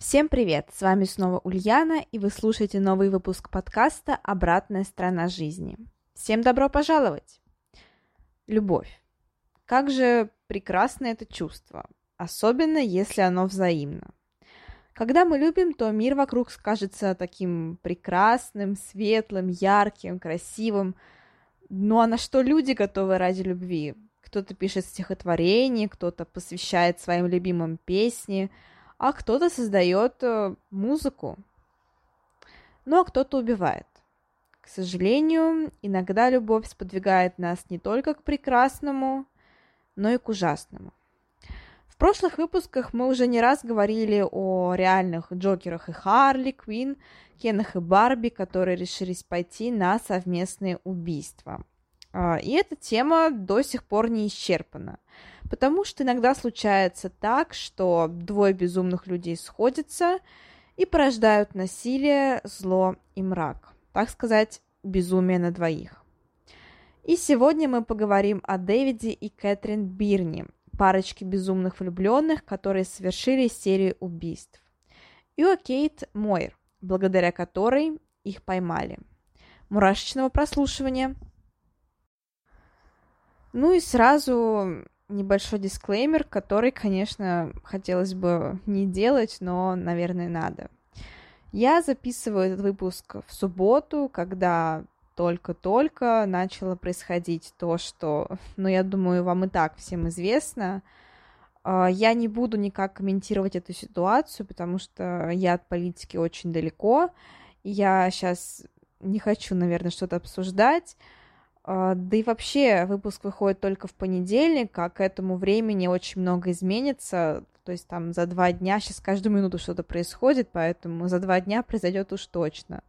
Всем привет! С вами снова Ульяна, и вы слушаете новый выпуск подкаста «Обратная сторона жизни». Всем добро пожаловать! Любовь. Как же прекрасно это чувство, особенно если оно взаимно. Когда мы любим, то мир вокруг кажется таким прекрасным, светлым, ярким, красивым. Ну а на что люди готовы ради любви? Кто-то пишет стихотворение, кто-то посвящает своим любимым песни – а кто-то создает э, музыку. Ну а кто-то убивает. К сожалению, иногда любовь сподвигает нас не только к прекрасному, но и к ужасному. В прошлых выпусках мы уже не раз говорили о реальных Джокерах и Харли, Квин, Кенах и Барби, которые решились пойти на совместные убийства. А, и эта тема до сих пор не исчерпана. Потому что иногда случается так, что двое безумных людей сходятся и порождают насилие, зло и мрак. Так сказать, безумие на двоих. И сегодня мы поговорим о Дэвиде и Кэтрин Бирни, парочке безумных влюбленных, которые совершили серию убийств. И о Кейт Мойр, благодаря которой их поймали. Мурашечного прослушивания. Ну и сразу небольшой дисклеймер, который, конечно, хотелось бы не делать, но, наверное, надо. Я записываю этот выпуск в субботу, когда только-только начало происходить то, что, ну, я думаю, вам и так всем известно. А, я не буду никак комментировать эту ситуацию, потому что я от политики очень далеко. Я сейчас не хочу, наверное, что-то обсуждать. А, да и вообще выпуск выходит только в понедельник, а к этому времени очень много изменится. То есть там за два дня, сейчас каждую минуту что-то происходит, поэтому за два дня произойдет уж точно.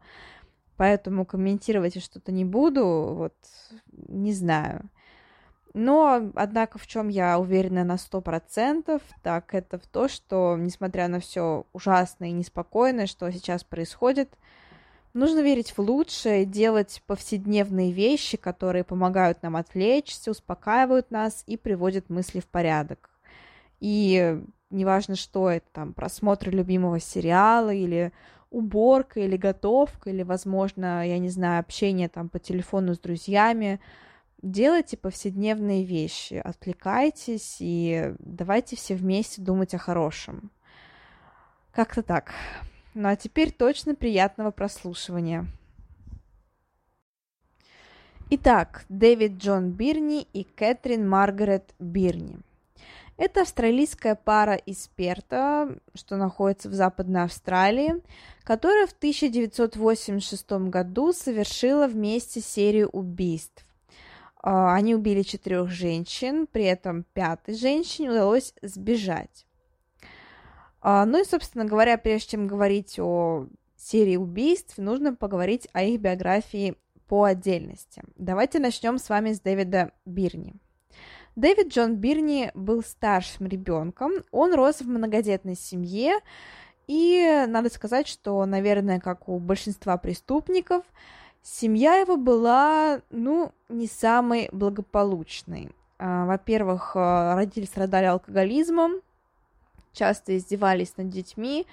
Поэтому комментировать я что-то не буду, вот не знаю. Но, однако, в чем я уверена на сто процентов, так это в то, что, несмотря на все ужасное и неспокойное, что сейчас происходит, Нужно верить в лучшее, делать повседневные вещи, которые помогают нам отвлечься, успокаивают нас и приводят мысли в порядок. И неважно, что это, там, просмотр любимого сериала или уборка или готовка, или, возможно, я не знаю, общение там по телефону с друзьями, делайте повседневные вещи, отвлекайтесь и давайте все вместе думать о хорошем. Как-то так. Ну а теперь точно приятного прослушивания. Итак, Дэвид Джон Бирни и Кэтрин Маргарет Бирни. Это австралийская пара из Перта, что находится в Западной Австралии, которая в 1986 году совершила вместе серию убийств. А, они убили четырех женщин, при этом пятой женщине удалось сбежать. А, ну и, собственно говоря, прежде чем говорить о серии убийств, нужно поговорить о их биографии по отдельности. Давайте начнем с вами с Дэвида Бирни. Дэвид Джон Бирни был старшим ребенком. Он рос в многодетной семье, и надо сказать, что, наверное, как у большинства преступников, семья его была, ну, не самой благополучной. А, во-первых, э, родители страдали алкоголизмом, часто издевались над детьми,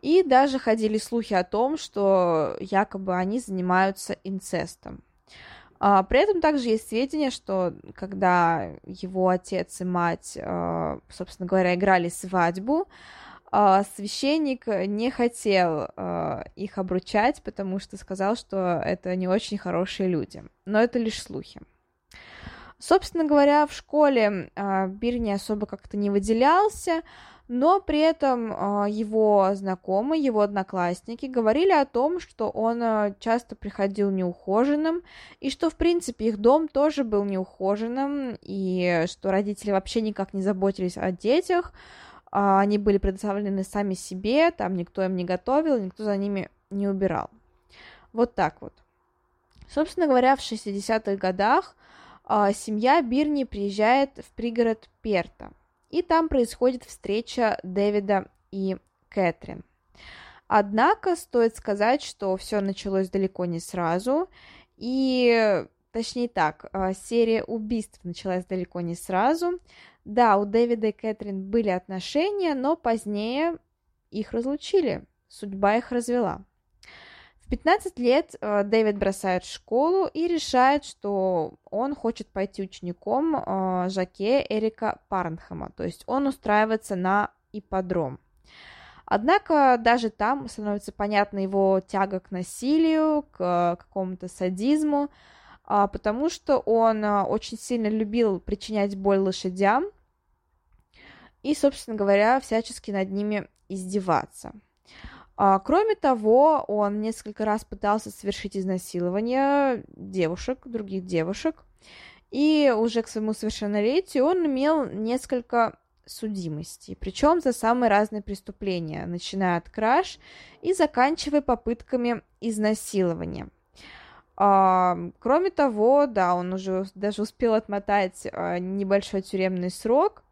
и даже ходили слухи о том, что якобы они занимаются инцестом. А, при этом также есть сведения, что когда его отец и мать, а, собственно говоря, играли свадьбу, а, священник не хотел их обручать, потому что сказал, что это не очень хорошие люди. Но это лишь слухи. Собственно говоря, в школе Бир не особо как-то не выделялся, но при этом а, его знакомые, его одноклассники говорили о том, что он а, часто приходил неухоженным, и что, в принципе, их дом тоже был неухоженным, и что родители вообще никак не заботились о детях, а, они были предоставлены сами себе, там никто им не готовил, никто за ними не убирал. Вот так вот. Собственно говоря, в 60-х годах семья Бирни приезжает в пригород Перта, и там происходит встреча Дэвида и Кэтрин. Однако стоит сказать, что все началось далеко не сразу, и точнее так, а, серия убийств началась далеко не сразу. Да, у Дэвида и Кэтрин были отношения, но позднее их разлучили, судьба их развела. В 15 лет э, Дэвид бросает школу и решает, что он хочет пойти учеником э, Жаке Эрика Парнхэма, то есть он устраивается на ипподром. Однако даже там становится понятна его тяга к насилию, к какому-то садизму, а, потому что он очень сильно любил причинять боль лошадям и, собственно говоря, всячески над ними издеваться. А, кроме того, он несколько раз пытался совершить изнасилование девушек, других девушек, и уже к своему совершеннолетию он имел несколько судимостей, причем за самые разные преступления, начиная от краж и заканчивая попытками изнасилования – а, кроме того, да, он уже даже успел отмотать а, небольшой тюремный срок.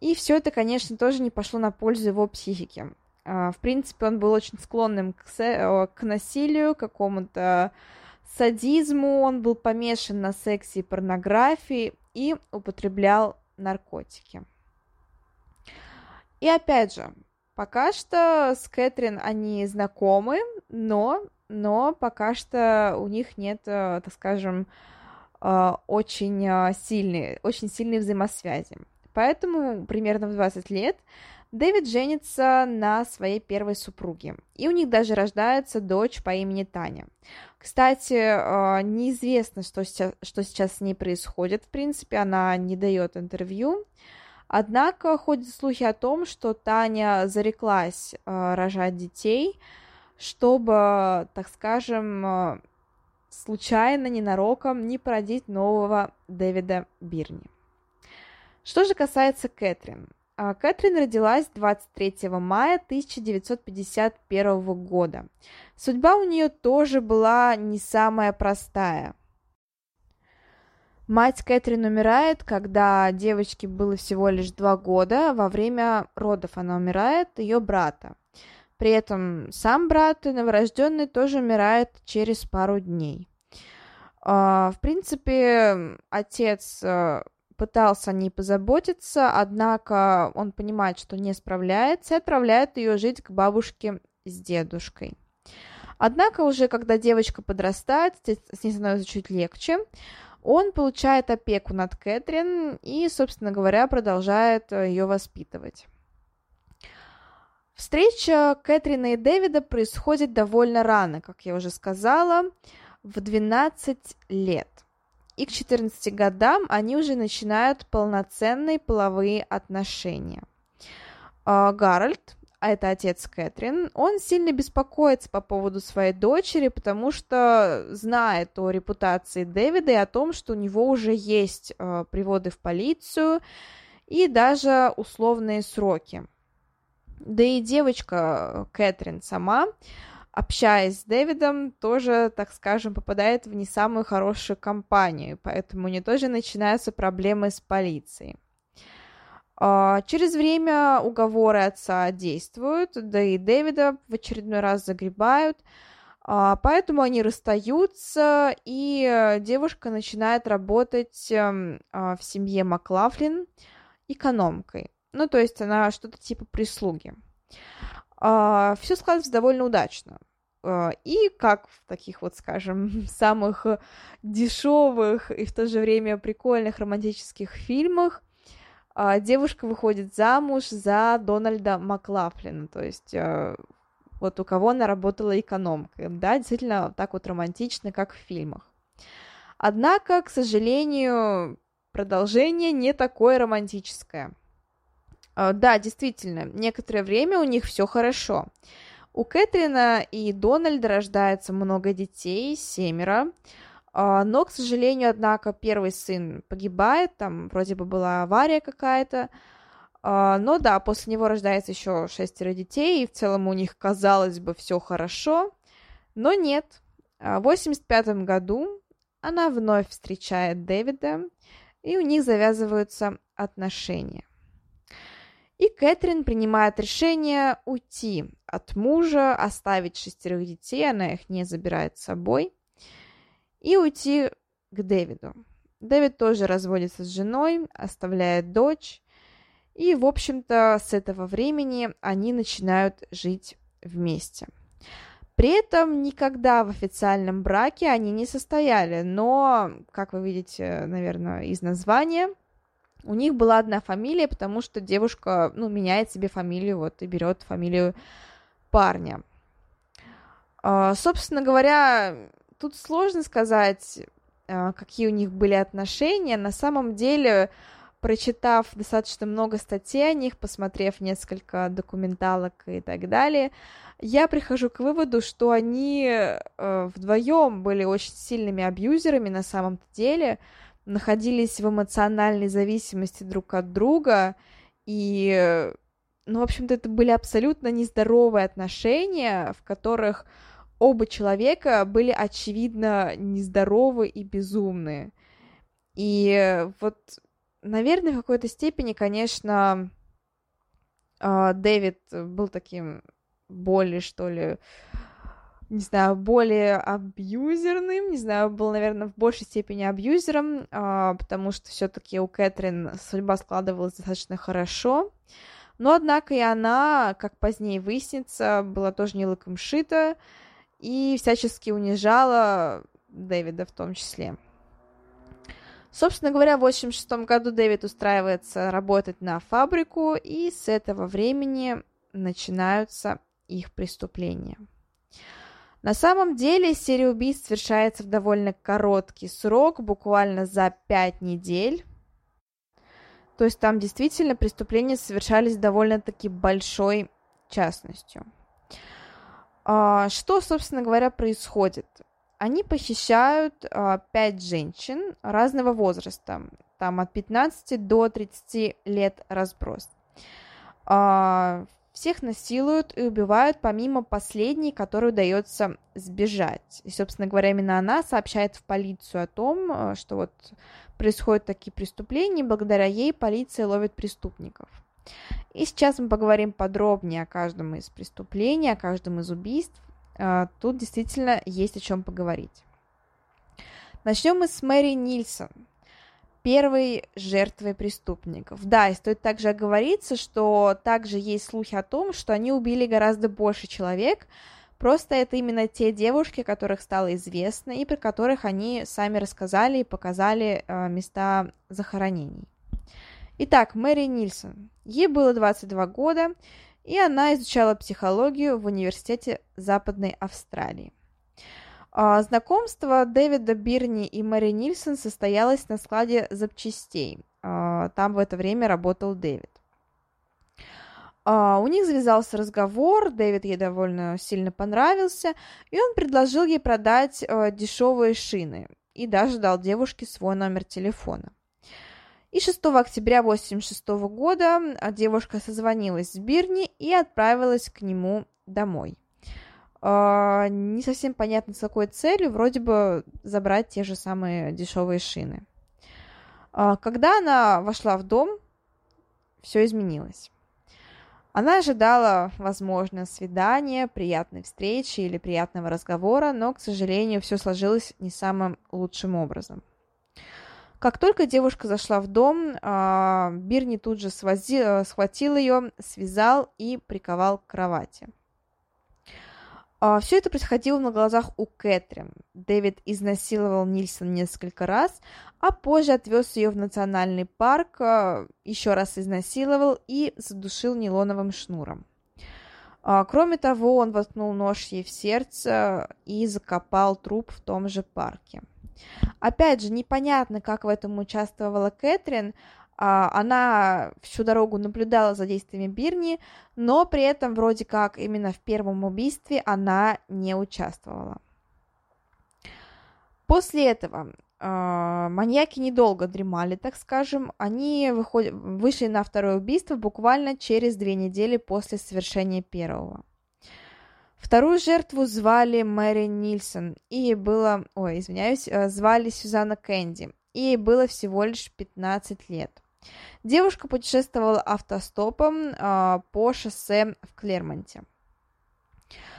И все это, конечно, тоже не пошло на пользу его психике. А, в принципе, он был очень склонным к, се- к насилию, к какому-то садизму, он был помешан на сексе и порнографии и употреблял наркотики. И опять же, пока что с Кэтрин они знакомы, но но пока что у них нет, э, так скажем, э, очень э, сильной, очень сильной взаимосвязи. Поэтому примерно в 20 лет Дэвид женится на своей первой супруге, и у них даже рождается дочь по имени Таня. Кстати, неизвестно, что сейчас, что сейчас с ней происходит, в принципе, она не дает интервью, однако ходят слухи о том, что Таня зареклась рожать детей, чтобы, так скажем, э, случайно, ненароком не породить нового Дэвида Бирни. Что же касается Кэтрин. А, Кэтрин родилась 23 мая 1951 года. Судьба у нее тоже была не самая простая. Мать Кэтрин умирает, когда девочке было всего лишь два года. Во время родов она умирает, ее брата. При этом сам брат и новорожденный тоже умирает через пару дней. А, в принципе, отец э, пытался о ней позаботиться, однако он понимает, что не справляется, и отправляет ее жить к бабушке с дедушкой. Однако уже когда девочка подрастает, с ней становится чуть легче, он получает опеку над Кэтрин и, собственно говоря, продолжает э, ее воспитывать. Встреча Кэтрина и Дэвида происходит довольно рано, как я уже сказала, в 12 лет. И к 14 годам они уже начинают полноценные половые отношения. А, Гарольд, а это отец Кэтрин, он сильно беспокоится по поводу своей дочери, потому что знает о репутации Дэвида и о том, что у него уже есть э, приводы в полицию и даже условные сроки. Да и девочка э, Кэтрин сама, общаясь с Дэвидом, тоже, так скажем, попадает в не самую хорошую компанию, поэтому у нее тоже начинаются проблемы с полицией. А, через время уговоры отца действуют, да и Дэвида в очередной раз загребают, а, поэтому они расстаются, и девушка начинает работать эм, а, в семье Маклафлин экономкой. Ну, то есть она что-то типа прислуги. Все складывается довольно удачно. А, и как в таких вот, скажем, самых дешевых и в то же время прикольных романтических фильмах, а, девушка выходит замуж за Дональда Маклафлина, то есть а, вот у кого она работала экономкой. Да, действительно так вот романтично, как в фильмах. Однако, к сожалению, продолжение не такое романтическое. А, да, действительно, некоторое время у них все хорошо. У Кэтрина и Дональда рождается много детей, семеро, а, но, к сожалению, однако, первый сын погибает, там вроде бы была авария какая-то, А, но да, после него рождается еще шестеро детей, и в целом у них, казалось бы, все хорошо, но нет. А, в 85 году она вновь встречает Дэвида, и у них завязываются отношения. И Кэтрин принимает решение уйти от мужа, оставить шестерых детей, она их не забирает с собой, и уйти к Дэвиду. Дэвид тоже разводится с женой, оставляет дочь, и, в общем-то, с этого времени они начинают жить вместе. При этом никогда в официальном браке они не состояли, но, как вы видите, наверное, из названия, у них была одна фамилия, потому что девушка, ну, меняет себе фамилию, вот, и берет фамилию парня. Uh, собственно говоря, тут сложно сказать, uh, какие у них были отношения. На самом деле, прочитав достаточно много статей о них, посмотрев несколько документалок и так далее, я прихожу к выводу, что они э, вдвоем были очень сильными абьюзерами на самом деле, находились в эмоциональной зависимости друг от друга, и, ну, в общем-то, это были абсолютно нездоровые отношения, в которых оба человека были, очевидно, нездоровы и безумные. И вот наверное, в какой-то степени, конечно, а, Дэвид был таким более, что ли, не знаю, более абьюзерным, не знаю, был, наверное, в большей степени абьюзером, а, потому что все-таки у Кэтрин судьба складывалась достаточно хорошо. Но, однако, и она, как позднее выяснится, была тоже не лыком шита и всячески унижала Дэвида в том числе. Собственно говоря, в 1986 году Дэвид устраивается работать на фабрику, и с этого времени начинаются их преступления. На самом деле серия убийств совершается в довольно короткий срок, буквально за 5 недель. То есть там действительно преступления совершались довольно-таки большой частностью. А, что, собственно говоря, происходит? они похищают а, пять женщин разного возраста, там от 15 до 30 лет разброс. Всех насилуют и убивают, помимо последней, которой удается сбежать. И, собственно говоря, именно она сообщает в полицию о том, а, что вот происходят такие преступления, и благодаря ей полиция ловит преступников. И сейчас мы поговорим подробнее о каждом из преступлений, о каждом из убийств, а, тут действительно есть о чем поговорить. Начнем мы с Мэри Нильсон, первой жертвой преступников. Да, и стоит также оговориться, что также есть слухи о том, что они убили гораздо больше человек, просто это именно те девушки, которых стало известно, и про которых они сами рассказали и показали э, места захоронений. Итак, Мэри Нильсон. Ей было 22 года, и она изучала психологию в университете Западной Австралии. А, знакомство Дэвида Бирни и Мэри Нильсон состоялось на складе запчастей. А, там в это время работал Дэвид. А, у них завязался разговор, Дэвид ей довольно сильно понравился, и он предложил ей продать дешевые шины и даже дал девушке свой номер телефона. И 6 октября 1986 года девушка созвонилась с Бирни и отправилась к нему домой. Uh, не совсем понятно, с какой целью, вроде бы забрать те же самые дешевые шины. Uh, когда она вошла в дом, все изменилось. Она ожидала, возможно, свидания, приятной встречи или приятного разговора, но, к сожалению, все сложилось не самым лучшим образом. Как только девушка зашла в дом, а, Бирни тут же свози, э, схватил ее, связал и приковал к кровати. А, Все это происходило на глазах у Кэтрин. Дэвид изнасиловал Нильсон несколько раз, а позже отвез ее в национальный парк, а, еще раз изнасиловал и задушил нейлоновым шнуром. Кроме того, он воткнул нож ей в сердце и закопал труп в том же парке. Опять же, непонятно, как в этом участвовала Кэтрин. А, она всю дорогу наблюдала за действиями Бирни, но при этом вроде как именно в первом убийстве она не участвовала. После этого э, маньяки недолго дремали, так скажем. Они выходят, вышли на второе убийство буквально через две недели после совершения первого. Вторую жертву звали Мэри Нильсон, и было, ой, извиняюсь, э, звали Сюзанна Кэнди, и ей было всего лишь 15 лет. Девушка путешествовала автостопом э, по шоссе в Клермонте.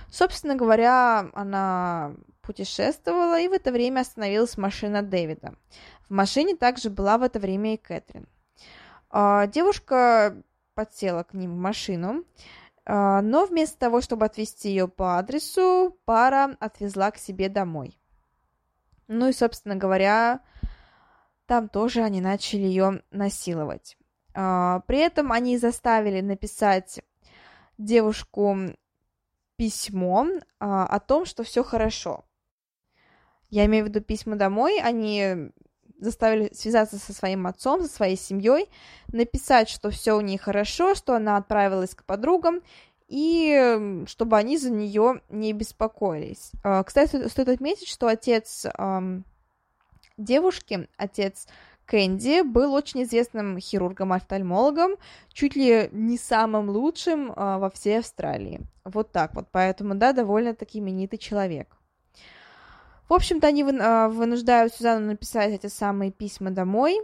Собственно говоря, она путешествовала, и в это время остановилась машина Дэвида. В машине также была в это время и Кэтрин. Э, девушка подсела к ним в машину, а, но вместо того, чтобы отвезти ее по адресу, пара отвезла к себе домой. Ну и, собственно говоря, там тоже они начали ее насиловать. А, при этом они заставили написать девушку письмо а, о том, что все хорошо. Я имею в виду письма домой. Они заставили связаться со своим отцом, со своей семьей, написать, что все у нее хорошо, что она отправилась к подругам, и чтобы они за нее не беспокоились. А, кстати, стоит отметить, что отец девушки, отец Кэнди, был очень известным хирургом-офтальмологом, чуть ли не самым лучшим э, во всей Австралии. Вот так вот, поэтому, да, довольно-таки именитый человек. В общем-то, они а, вынуждают Сюзанну написать эти самые письма домой,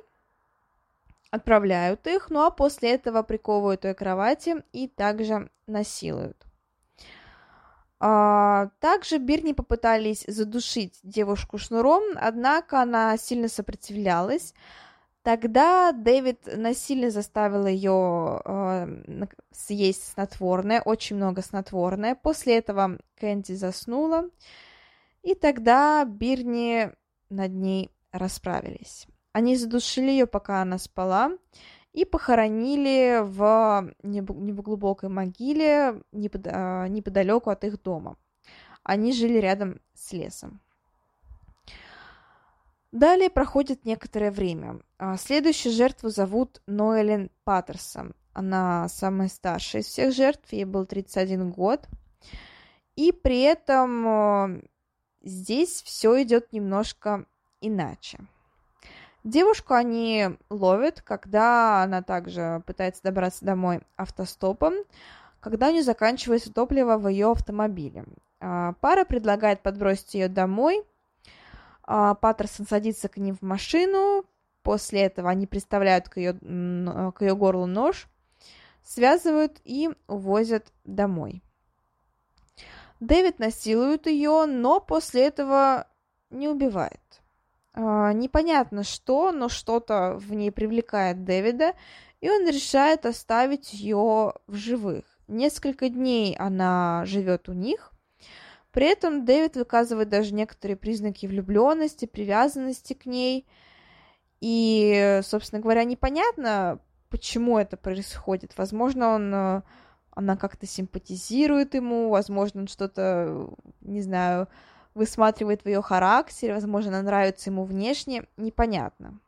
отправляют их, ну а после этого приковывают ее к кровати и также насилуют. А, также Бирни попытались задушить девушку шнуром, однако она сильно сопротивлялась. Тогда Дэвид насильно заставил ее э, съесть снотворное, очень много снотворное. После этого Кэнди заснула. И тогда Бирни над ней расправились. Они задушили ее, пока она спала, и похоронили в глубокой могиле. А, неподалеку от их дома. Они жили рядом с лесом. Далее проходит некоторое время. А, следующую жертву зовут Ноэлен Паттерсон. Она самая старшая из всех жертв, ей был 31 год. И при этом Здесь все идет немножко иначе. Девушку они ловят, когда она также пытается добраться домой автостопом, когда у нее заканчивается топливо в ее автомобиле. А, пара предлагает подбросить ее домой. А, Паттерсон садится к ним в машину. После этого они приставляют к ее, к ее горлу нож, связывают и увозят домой. Дэвид насилует ее, но после этого не убивает. А, непонятно что, но что-то в ней привлекает Дэвида, и он решает оставить ее в живых. Несколько дней она живет у них. При этом Дэвид выказывает даже некоторые признаки влюбленности, привязанности к ней. И, собственно говоря, непонятно, почему это происходит. Возможно, он она как-то симпатизирует ему, возможно, он что-то, не знаю, высматривает в ее характере, возможно, она нравится ему внешне, непонятно.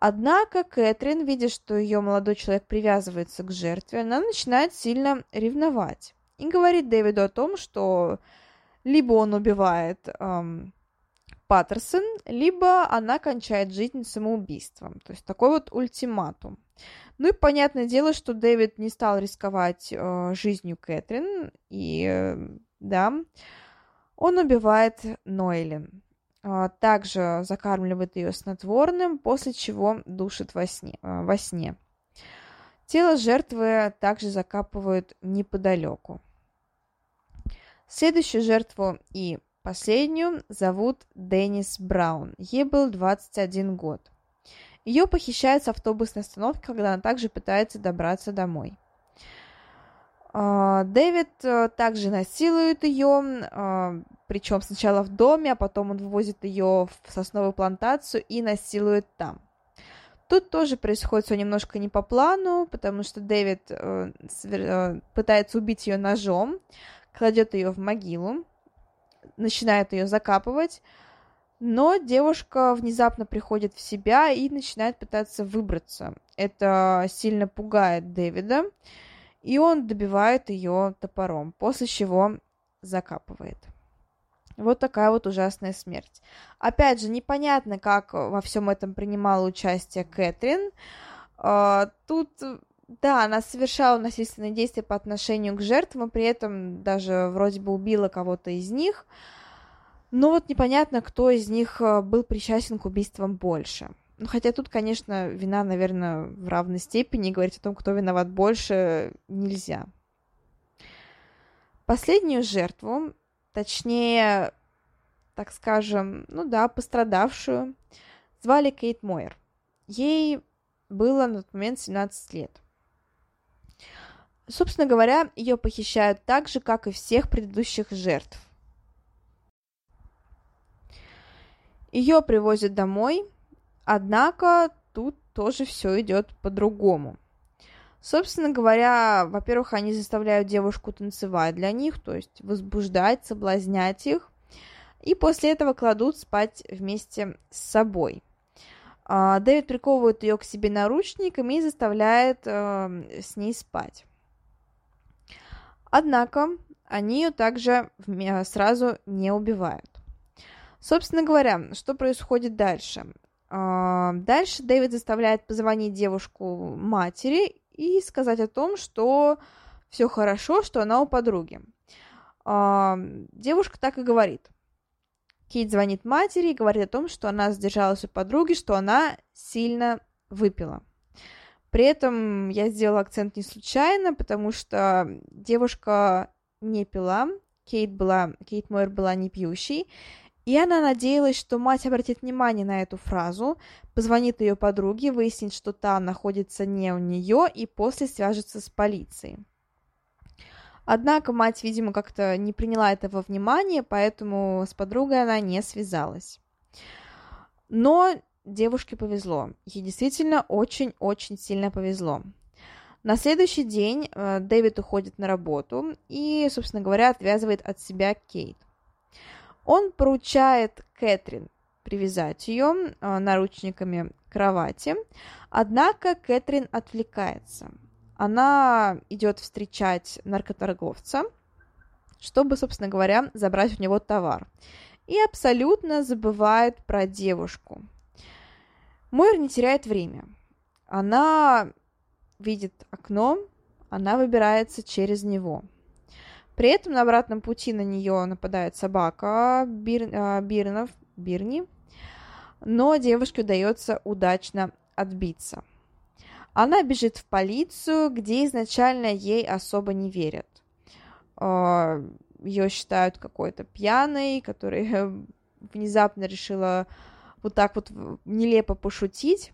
Однако Кэтрин, видя, что ее молодой человек привязывается к жертве, она начинает сильно ревновать и говорит Дэвиду о том, что либо он убивает эм, Паттерсон, либо она кончает жизнь самоубийством. То есть такой вот ультиматум. Ну и понятное дело, что Дэвид не стал рисковать э, жизнью Кэтрин, и э, да, он убивает Нойлин. Э, также закармливает ее снотворным, после чего душит во сне. Э, во сне. Тело жертвы также закапывают неподалеку. Следующую жертву и последнюю зовут Деннис Браун. Ей был 21 год. Ее похищают с автобусной остановки, когда она также пытается добраться домой. А, Дэвид э, также насилует ее, а, причем сначала в доме, а потом он вывозит ее в сосновую плантацию и насилует там. Тут тоже происходит все немножко не по плану, потому что Дэвид э, э, пытается убить ее ножом, кладет ее в могилу, начинает ее закапывать, но девушка внезапно приходит в себя и начинает пытаться выбраться. Это сильно пугает Дэвида, и он добивает ее топором, после чего закапывает. Вот такая вот ужасная смерть. Опять же, непонятно, как во всем этом принимала участие Кэтрин. А, тут, да, она совершала насильственные действия по отношению к жертвам, и при этом даже вроде бы убила кого-то из них. Но вот непонятно, кто из них а, был причастен к убийствам больше. Ну, хотя тут, конечно, вина, наверное, в равной степени. Говорить о том, кто виноват больше, нельзя. Последнюю жертву точнее, так скажем, ну да, пострадавшую, звали Кейт Мойер. Ей было на тот момент 17 лет. Собственно говоря, ее похищают так же, как и всех предыдущих жертв. Ее привозят домой, однако тут тоже все идет по-другому. Собственно говоря, во-первых, они заставляют девушку танцевать для них, то есть возбуждать, соблазнять их, и после этого кладут спать вместе с собой. А, Дэвид приковывает ее к себе наручниками и заставляет э, с ней спать. Однако они ее также сразу не убивают. Собственно говоря, что происходит дальше? А, дальше Дэвид заставляет позвонить девушку матери и сказать о том, что все хорошо, что она у подруги. А, девушка так и говорит. Кейт звонит матери и говорит о том, что она задержалась у подруги, что она сильно выпила. При этом я сделала акцент не случайно, потому что девушка не пила, Кейт, была, Кейт Мойер была не пьющей, и она надеялась, что мать обратит внимание на эту фразу, позвонит ее подруге, выяснит, что та находится не у нее, и после свяжется с полицией. Однако мать, видимо, как-то не приняла этого внимания, поэтому с подругой она не связалась. Но девушке повезло. Ей действительно очень-очень сильно повезло. На следующий день э, Дэвид уходит на работу и, собственно говоря, отвязывает от себя Кейт. Он поручает Кэтрин привязать ее э, наручниками к кровати, однако Кэтрин отвлекается. Она идет встречать наркоторговца, чтобы, собственно говоря, забрать у него товар. И абсолютно забывает про девушку. Мойр не теряет время. Она видит окно, она выбирается через него – при этом на обратном пути на нее нападает собака Бир, а, Бирнов, Бирни, но девушке удается удачно отбиться. Она бежит в полицию, где изначально ей особо не верят. А, Ее считают какой-то пьяной, которая внезапно решила вот так вот нелепо пошутить.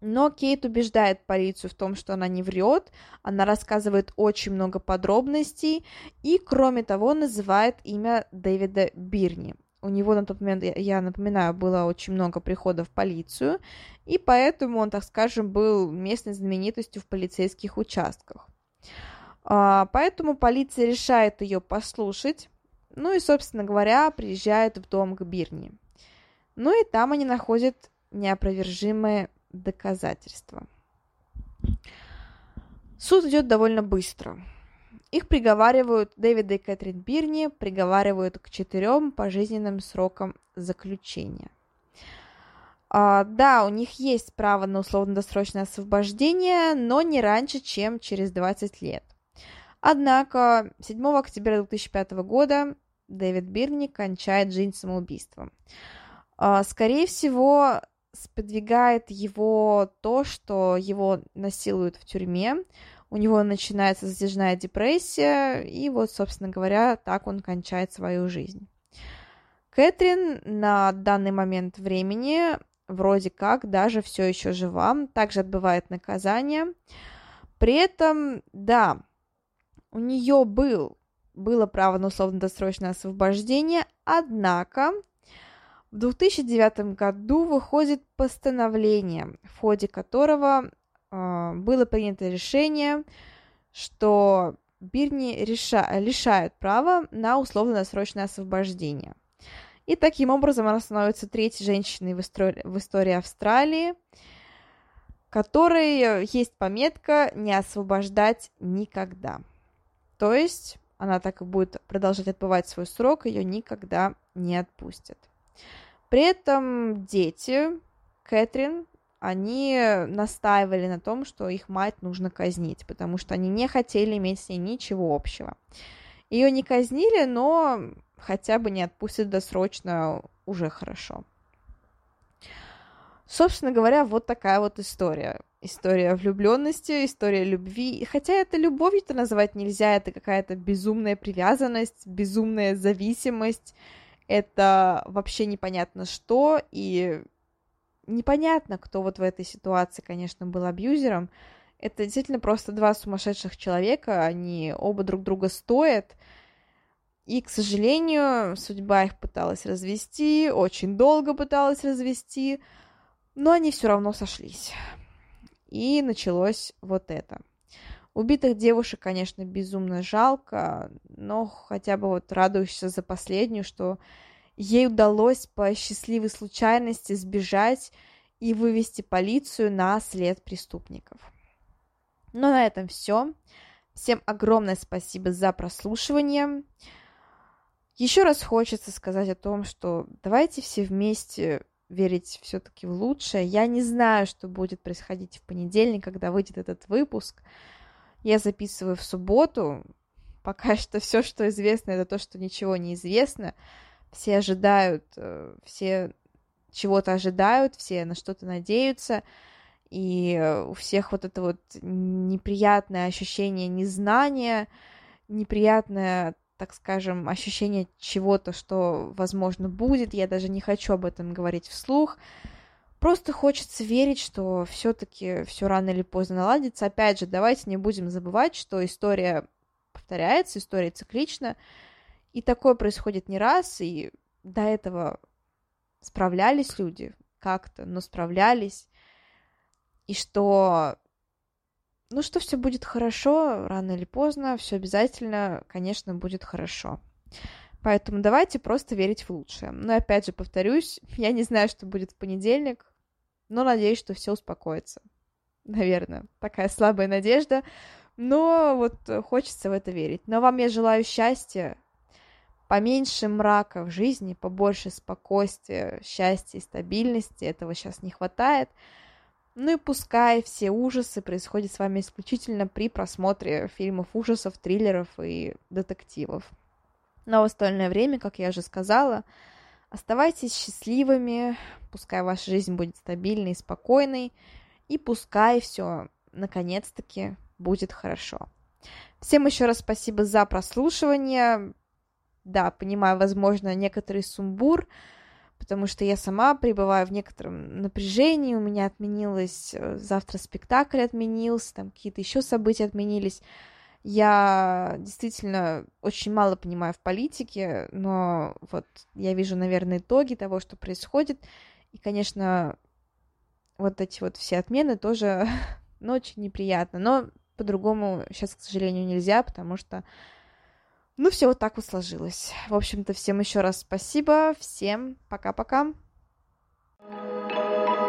Но Кейт убеждает полицию в том, что она не врет, она рассказывает очень много подробностей и, кроме того, называет имя Дэвида Бирни. У него на тот момент, я напоминаю, было очень много приходов в полицию, и поэтому он, так скажем, был местной знаменитостью в полицейских участках. А, поэтому полиция решает ее послушать, ну и, собственно говоря, приезжает в дом к Бирни. Ну и там они находят неопровержимое доказательства. Суд идет довольно быстро. Их приговаривают, Дэвида и Кэтрин Бирни приговаривают к четырем пожизненным срокам заключения. А, да, у них есть право на условно-досрочное освобождение, но не раньше, чем через 20 лет. Однако 7 октября 2005 года Дэвид Бирни кончает жизнь самоубийством. А, скорее всего, сподвигает его то, что его насилуют в тюрьме, у него начинается затяжная депрессия, и вот, собственно говоря, так он кончает свою жизнь. Кэтрин на данный момент времени вроде как даже все еще жива, также отбывает наказание. При этом, да, у нее был, было право на условно-досрочное освобождение, однако в 2009 году выходит постановление, в ходе которого э, было принято решение, что Бирни реша- лишают права на условно-досрочное освобождение. И таким образом она становится третьей женщиной в истории, в истории Австралии, которой есть пометка «не освобождать никогда». То есть она так и будет продолжать отбывать свой срок, ее никогда не отпустят. При этом дети Кэтрин, они настаивали на том, что их мать нужно казнить, потому что они не хотели иметь с ней ничего общего. Ее не казнили, но хотя бы не отпустят досрочно, уже хорошо. Собственно говоря, вот такая вот история. История влюбленности, история любви. Хотя это любовью-то называть нельзя, это какая-то безумная привязанность, безумная зависимость. Это вообще непонятно что, и непонятно, кто вот в этой ситуации, конечно, был абьюзером. Это действительно просто два сумасшедших человека, они оба друг друга стоят. И, к сожалению, судьба их пыталась развести, очень долго пыталась развести, но они все равно сошлись. И началось вот это. Убитых девушек, конечно, безумно жалко, но хотя бы вот радуешься за последнюю, что ей удалось по счастливой случайности сбежать и вывести полицию на след преступников. Но на этом все. Всем огромное спасибо за прослушивание. Еще раз хочется сказать о том, что давайте все вместе верить все-таки в лучшее. Я не знаю, что будет происходить в понедельник, когда выйдет этот выпуск. Я записываю в субботу. Пока что все, что известно, это то, что ничего не известно. Все ожидают, э, все чего-то ожидают, все на что-то надеются, и у всех вот это вот неприятное ощущение незнания, неприятное, так скажем, ощущение чего-то, что, возможно, будет. Я даже не хочу об этом говорить вслух. Просто хочется верить, что все-таки все рано или поздно наладится. Опять же, давайте не будем забывать, что история повторяется, история циклична, и такое происходит не раз, и до этого справлялись люди как-то, но справлялись, и что, ну, что все будет хорошо, рано или поздно, все обязательно, конечно, будет хорошо. Поэтому давайте просто верить в лучшее. Но опять же, повторюсь, я не знаю, что будет в понедельник, но надеюсь, что все успокоится. Наверное, такая слабая надежда, но вот хочется в это верить. Но вам я желаю счастья, поменьше мрака в жизни, побольше спокойствия, счастья и стабильности. Этого сейчас не хватает. Ну и пускай все ужасы происходят с вами исключительно при просмотре фильмов ужасов, триллеров и детективов. Но в остальное время, как я уже сказала, оставайтесь счастливыми, пускай ваша жизнь будет стабильной и спокойной, и пускай все наконец-таки будет хорошо. Всем еще раз спасибо за прослушивание да, понимаю, возможно, некоторый сумбур, потому что я сама пребываю в некотором напряжении, у меня отменилось, э, завтра спектакль отменился, там какие-то еще события отменились. Я действительно очень мало понимаю в политике, но вот я вижу, наверное, итоги того, что происходит. И, конечно, вот эти вот все отмены тоже, ну, очень неприятно. Но по-другому сейчас, к сожалению, нельзя, потому что ну, все вот так вот сложилось. В общем-то, всем еще раз спасибо. Всем пока-пока. thank you